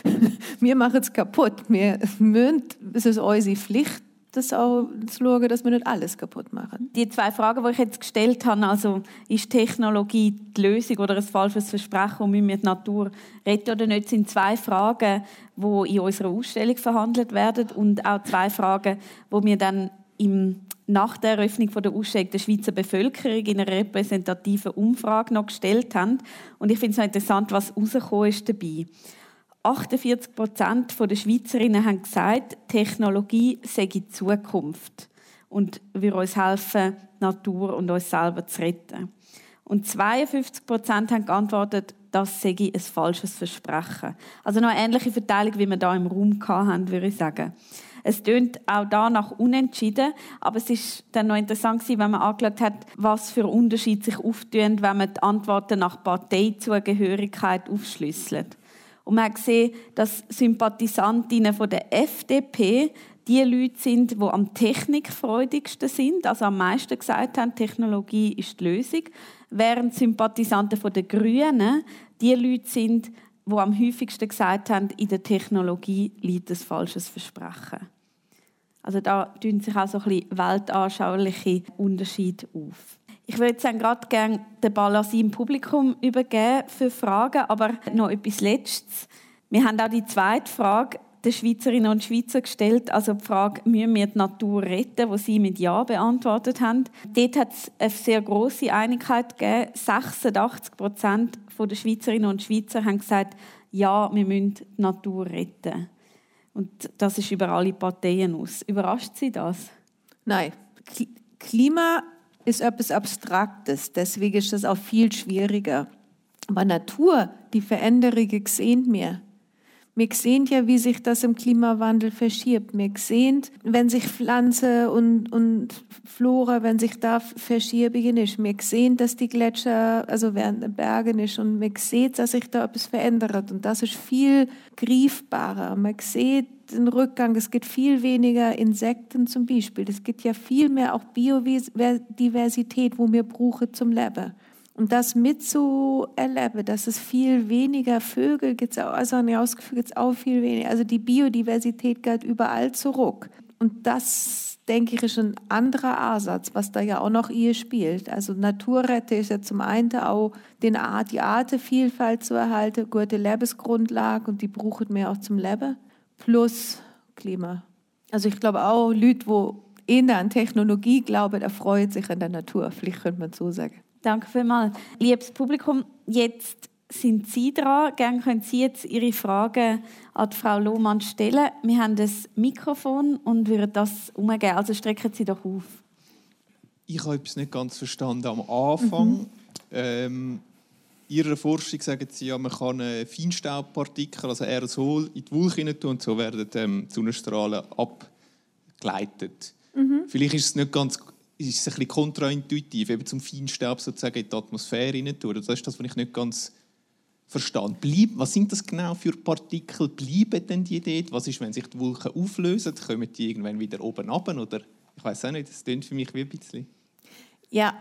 wir machen es kaputt. Wir müssen, es ist unsere Pflicht, das auch zu schauen, dass wir nicht alles kaputt machen. Die zwei Fragen, die ich jetzt gestellt habe, also ist Technologie die Lösung oder ein falsches Versprechen, und müssen wir die Natur retten oder nicht, sind zwei Fragen, die in unserer Ausstellung verhandelt werden und auch zwei Fragen, wo wir dann im, nach der Eröffnung der Ausstellung der Schweizer Bevölkerung in einer repräsentativen Umfrage noch gestellt haben. Und ich finde es interessant, was rausgekommen ist dabei. 48 Prozent der Schweizerinnen haben gesagt, Technologie sei die Zukunft und würde uns helfen, die Natur und uns selber zu retten. Und 52 Prozent haben geantwortet, das sei ein falsches Versprechen. Also noch eine ähnliche Verteilung, wie wir da im Raum hatten, würde ich sagen. Es tönt auch da nach unentschieden, aber es ist dann noch interessant gewesen, wenn man angeschaut hat, was für Unterschiede sich auftun, wenn man die Antworten nach Parteizugehörigkeit aufschlüsselt. Und man hat gesehen, dass Sympathisantinnen von der FDP die Leute sind, die am technikfreudigsten sind, also am meisten gesagt haben, Technologie ist die Lösung, während Sympathisanten von der Grünen die Leute sind, die am häufigsten gesagt haben, in der Technologie liegt ein falsches Versprechen. Also da tun sich auch so ein bisschen weltanschauliche Unterschiede auf. Ich würde jetzt gerade gerne den Ball an im Publikum übergeben für Fragen, aber noch etwas Letztes. Wir haben auch die zweite Frage den Schweizerinnen und Schweizer gestellt, also die Frage, müssen wir die Natur retten, wo Sie mit Ja beantwortet haben. Dort hat es eine sehr große Einigkeit gegeben. 86 Prozent der Schweizerinnen und Schweizer haben gesagt, ja, wir müssen die Natur retten. Und das ist über alle Parteien aus. Überrascht Sie das? Nein. Klima ist etwas Abstraktes, deswegen ist das auch viel schwieriger. Aber Natur, die Veränderungen sehen wir. Wir sehen ja, wie sich das im Klimawandel verschiebt. Wir sehen, wenn sich Pflanze und, und Flora, wenn sich da verschieben ist. Wir sehen, dass die Gletscher, also während Bergen ist und wir sehen, dass sich da etwas verändert. Und das ist viel griffbarer. Man sieht den Rückgang, es gibt viel weniger Insekten zum Beispiel. Es gibt ja viel mehr auch Biodiversität, wo wir brauchen zum Leben. Und das mitzuerleben, dass es viel weniger Vögel gibt, also an ausgeführt gibt es auch viel weniger. Also die Biodiversität geht überall zurück. Und das, denke ich, ist ein anderer Ansatz, was da ja auch noch ihr spielt. Also Naturrette ist ja zum einen auch den Art, die Artenvielfalt zu erhalten, gute Lebensgrundlage und die brauchen wir auch zum Leben, plus Klima. Also ich glaube auch, Leute, die eher an Technologie glauben, erfreuen sich an der Natur. Vielleicht könnte man so sagen. Danke vielmals. Liebes Publikum, jetzt sind Sie dran. Gerne können Sie jetzt Ihre Fragen an Frau Lohmann stellen. Wir haben das Mikrofon und würden das umgeben. Also strecken Sie doch auf. Ich habe etwas nicht ganz verstanden am Anfang. Mhm. Ähm, Ihrer Forschung sagen Sie ja, man kann Feinstaubpartikel, also Aerosol, in die Wolke tun und so werden ähm, die Sonnenstrahlen abgeleitet. Mhm. Vielleicht ist es nicht ganz ist es ein bisschen kontraintuitiv, eben zum Feinstaub sozusagen in die Atmosphäre hinein tun. Das ist das, was ich nicht ganz verstanden Bleib, Was sind das genau für Partikel? Bleiben denn die dort? Was ist, wenn sich die Wolken auflösen? Kommen die irgendwann wieder oben ab? Oder ich weiß auch nicht, das klingt für mich wie ein bisschen. Ja,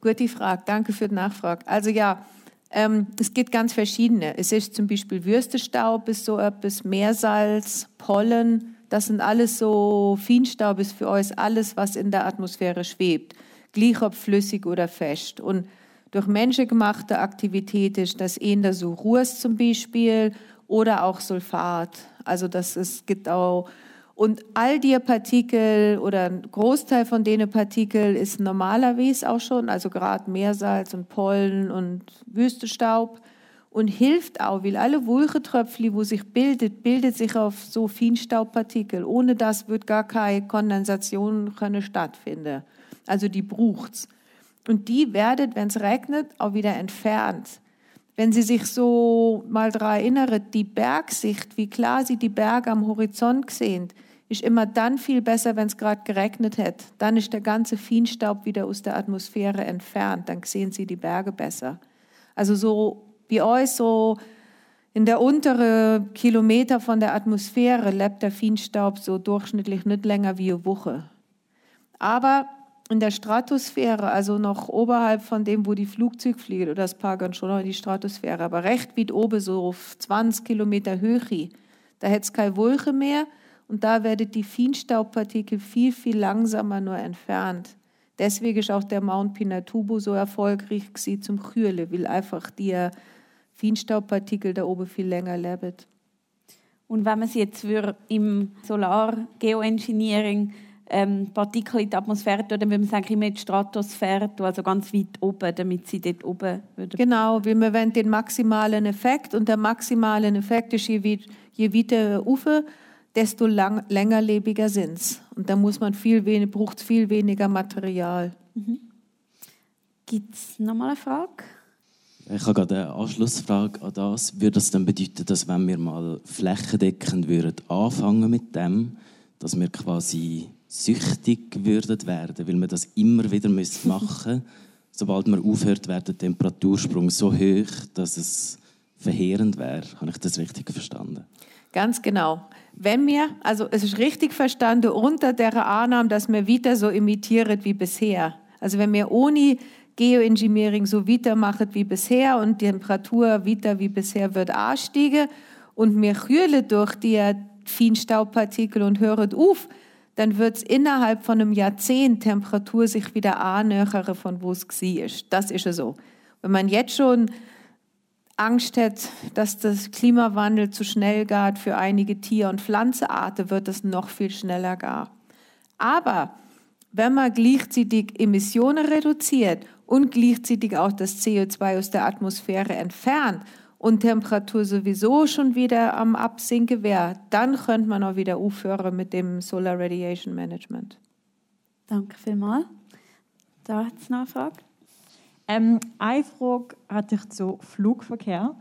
gute Frage. Danke für die Nachfrage. Also ja, ähm, es gibt ganz verschiedene. Es ist zum Beispiel Würstestaub, ist so etwas, Meersalz, Pollen, das sind alles so Feinstaub ist für uns alles, was in der Atmosphäre schwebt, gleich ob flüssig oder fest. Und durch menschengemachte Aktivität ist das eher so Ruß zum Beispiel oder auch Sulfat. Also das es gibt auch und all die Partikel oder ein Großteil von denen Partikel ist normalerweise auch schon, also gerade Meersalz und Pollen und Wüstestaub. und hilft auch, weil alle Wulchetröpfchen, wo sich bildet, bildet sich auf so Feinstaubpartikel. Ohne das wird gar keine Kondensation können stattfinden. Also die braucht's. Und die werdet, wenn es regnet, auch wieder entfernt. Wenn Sie sich so mal daran erinnern, die Bergsicht, wie klar Sie die Berge am Horizont sehen, ist immer dann viel besser, wenn es gerade geregnet hat. Dann ist der ganze Feinstaub wieder aus der Atmosphäre entfernt. Dann sehen Sie die Berge besser. Also so wie euch so in der unteren Kilometer von der Atmosphäre lebt der Feinstaub so durchschnittlich nicht länger wie eine Woche. Aber in der Stratosphäre, also noch oberhalb von dem, wo die Flugzeuge fliegen, oder das Pagan schon noch in die Stratosphäre, aber recht weit oben, so auf 20 Kilometer Höhe, da hätte es keine Wolke mehr und da werden die Feinstaubpartikel viel, viel langsamer nur entfernt. Deswegen ist auch der Mount Pinatubo so erfolgreich zum Kühlen, weil einfach die Feinstaubpartikel da oben viel länger leben. Und wenn man sie jetzt im Solar-Geoengineering ähm, Partikel in die Atmosphäre tun, dann würde man sagen, immer in die Stratosphäre tun, also ganz weit oben, damit sie dort oben würden. Genau, weil wir wollen den maximalen Effekt und der maximale Effekt ist, je, je weiter rauf, desto lang, längerlebiger sind sie. Und da muss man viel wenig, braucht viel weniger Material. Mhm. Gibt es nochmal eine Frage? Ich habe gerade eine Anschlussfrage an das. Würde das dann bedeuten, dass wenn wir mal flächendeckend würden anfangen mit dem, dass wir quasi süchtig würden werden, weil wir das immer wieder machen müssen. Sobald man aufhört, wäre der Temperatursprung so hoch, dass es verheerend wäre. Habe ich das richtig verstanden? Ganz genau. Wenn wir, also es ist richtig verstanden, unter der Annahme, dass wir wieder so imitieren wie bisher. Also wenn wir ohne Geoengineering so weitermachen wie bisher und die Temperatur wieder wie bisher wird ansteigen und wir kühlen durch die Feinstaubpartikel und hören auf, dann wird es innerhalb von einem Jahrzehnt Temperatur sich wieder annähern von wo es war. Das ist so. Wenn man jetzt schon Angst hat, dass das Klimawandel zu schnell geht für einige Tier- und Pflanzenarten, wird es noch viel schneller gehen. Aber wenn man gleichzeitig Emissionen reduziert und gleichzeitig auch das CO2 aus der Atmosphäre entfernt und Temperatur sowieso schon wieder am Absinken wäre, dann könnte man auch wieder aufhören mit dem Solar Radiation Management. Danke vielmals. Da hat es noch eine Frage. Ähm, eine Frage hatte ich zu Flugverkehr.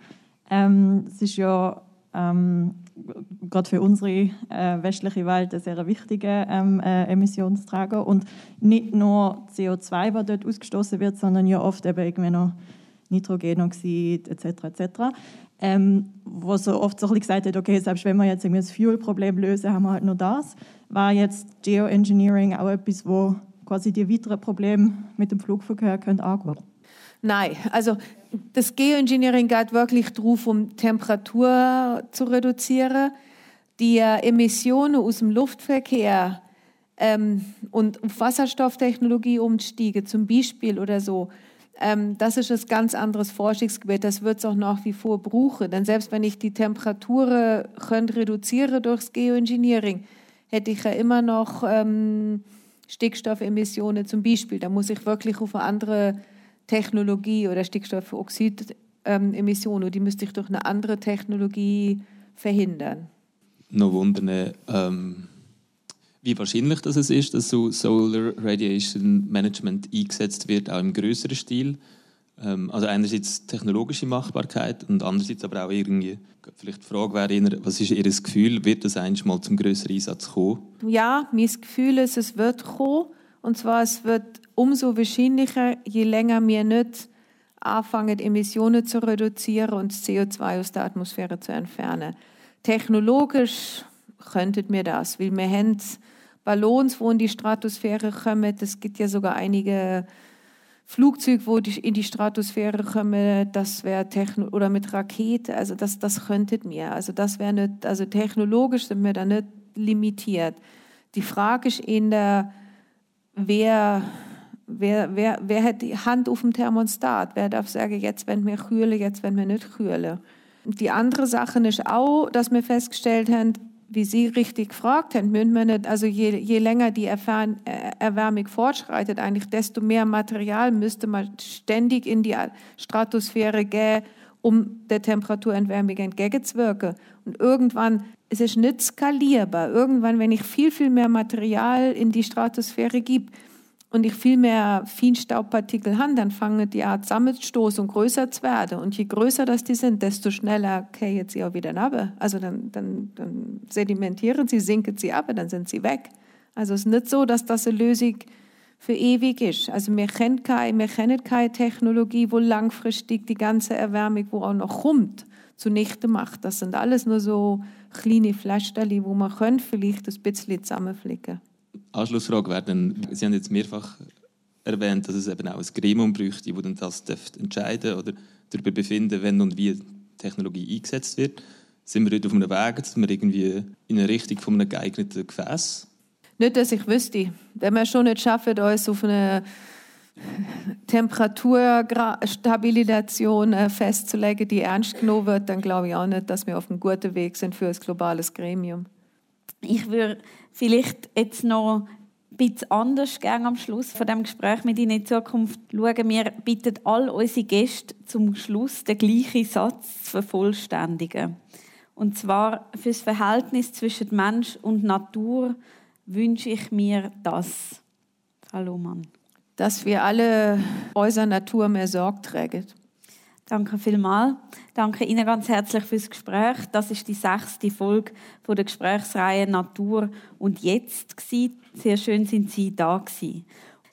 Ähm, es ist ja ähm, gerade für unsere äh, westliche Welt ein sehr wichtiger ähm, äh, Emissionsträger. Und nicht nur CO2, was dort ausgestoßen wird, sondern ja oft eben irgendwie noch Nitrogenoxid etc. etc. Ähm, wo so oft so gesagt hat, okay, selbst wenn wir jetzt irgendwie das Fuel-Problem lösen, haben wir halt nur das. War jetzt Geoengineering auch etwas, wo quasi die weiteren Probleme mit dem Flugverkehr können angehen Nein, also das Geoengineering geht wirklich darauf, um Temperatur zu reduzieren, die Emissionen aus dem Luftverkehr ähm, und auf Wasserstofftechnologie umsteigen, zum Beispiel oder so. Ähm, das ist ein ganz anderes Forschungsgebiet. Das wird es auch nach wie vor brauchen. Denn selbst wenn ich die Temperatur reduziere durchs Geoengineering, hätte ich ja immer noch ähm, Stickstoffemissionen zum Beispiel. Da muss ich wirklich auf eine andere Technologie oder Stickstoffoxidemissionen, ähm, die müsste ich durch eine andere Technologie verhindern. Noch wundern, ähm, wie wahrscheinlich das ist, dass so Solar Radiation Management eingesetzt wird, auch im größeren Stil. Ähm, also einerseits technologische Machbarkeit und andererseits aber auch irgendwie, vielleicht die Frage wäre, was ist Ihr Gefühl, wird das eigentlich mal zum größeren Einsatz kommen? Ja, mein Gefühl ist, es wird kommen. Und zwar, es wird umso wahrscheinlicher, je länger wir nicht anfangen, Emissionen zu reduzieren und CO2 aus der Atmosphäre zu entfernen. Technologisch könntet mir das, weil wir haben Ballons, wo in die Stratosphäre kommen. Es gibt ja sogar einige Flugzeuge, wo in die Stratosphäre kommen. Das wäre Techno oder mit Rakete. Also das, das könntet mir. Also das wäre nicht, also technologisch sind wir da nicht limitiert. Die Frage ist in der, wer Wer, wer, wer hat die Hand auf dem Thermostat? Wer darf sagen, jetzt wenn wir kühlen, jetzt wenn wir nicht kühlen? Die andere Sache ist auch, dass wir festgestellt haben, wie Sie richtig gefragt haben, müssen also je, je länger die Erwärmung fortschreitet, eigentlich desto mehr Material müsste man ständig in die Stratosphäre gehen, um der Temperaturentwärmung entgegenzuwirken. Und irgendwann es ist nicht skalierbar. Irgendwann, wenn ich viel, viel mehr Material in die Stratosphäre gebe und ich viel mehr Feinstaubpartikel habe, dann fangen die Art zusammenzustoßen und größer zu werden. Und je größer das die sind, desto schneller fallen sie auch wieder ab. Also dann, dann, dann sedimentieren sie, sinken sie ab, dann sind sie weg. Also es ist nicht so, dass das eine Lösung für ewig ist. Also wir kennen keine, wir kennen keine Technologie, wo langfristig die ganze Erwärmung, wo auch noch kommt, zunichte macht. Das sind alles nur so kleine Fläschchen, wo man können vielleicht ein bisschen zusammenflicken Anschlussfrage wäre dann, Sie haben jetzt mehrfach erwähnt, dass es eben auch ein Gremium bräuchte, das dann das entscheiden oder darüber befinden, wenn und wie Technologie eingesetzt wird. Sind wir heute auf einem Weg, dass wir irgendwie in eine Richtung von einem geeigneten Gefäß nicht, dass ich wüsste. Wenn wir schon nicht schaffen, uns auf eine Temperaturstabilisation äh, festzulegen, die ernst genommen wird, dann glaube ich auch nicht, dass wir auf einem guten Weg sind für ein globales Gremium. Ich würde vielleicht jetzt noch ein bisschen anders gerne am Schluss von dem Gespräch mit Ihnen in Zukunft schauen. Wir bitten all unsere Gäste zum Schluss den gleichen Satz zu vervollständigen. Und zwar für das Verhältnis zwischen Mensch und Natur wünsche ich mir das. Hallo Mann. Dass wir alle unserer Natur mehr Sorge tragen. Danke vielmals. Danke Ihnen ganz herzlich fürs Gespräch. Das ist die sechste Folge von der Gesprächsreihe Natur und Jetzt. Sehr schön sind Sie da gewesen.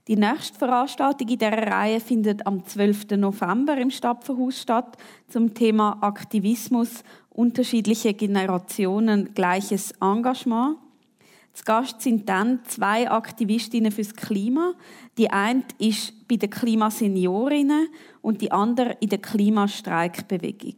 Die nächste Veranstaltung in dieser Reihe findet am 12. November im Stapferhaus statt zum Thema Aktivismus, unterschiedliche Generationen, gleiches Engagement. Zu Gast sind dann zwei Aktivistinnen fürs Klima. Die eine ist bei den Klimaseniorinnen und die andere in der Klimastreikbewegung.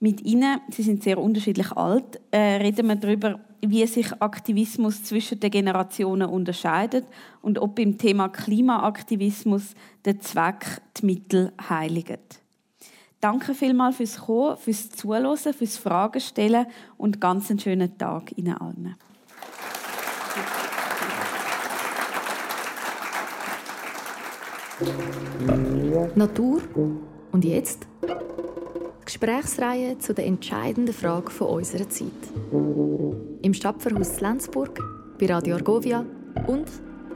Mit ihnen, sie sind sehr unterschiedlich alt, äh, reden wir darüber, wie sich Aktivismus zwischen den Generationen unterscheidet und ob beim Thema Klimaaktivismus der Zweck die Mittel heiligt. Danke vielmals fürs Kommen, fürs Zuhören, fürs Fragen stellen und ganz einen schönen Tag Ihnen allen. Natur und jetzt? Gesprächsreihe zu der entscheidenden Frage von unserer Zeit. Im Stadtverhaus Lenzburg, bei Radio Argovia und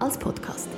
als Podcast.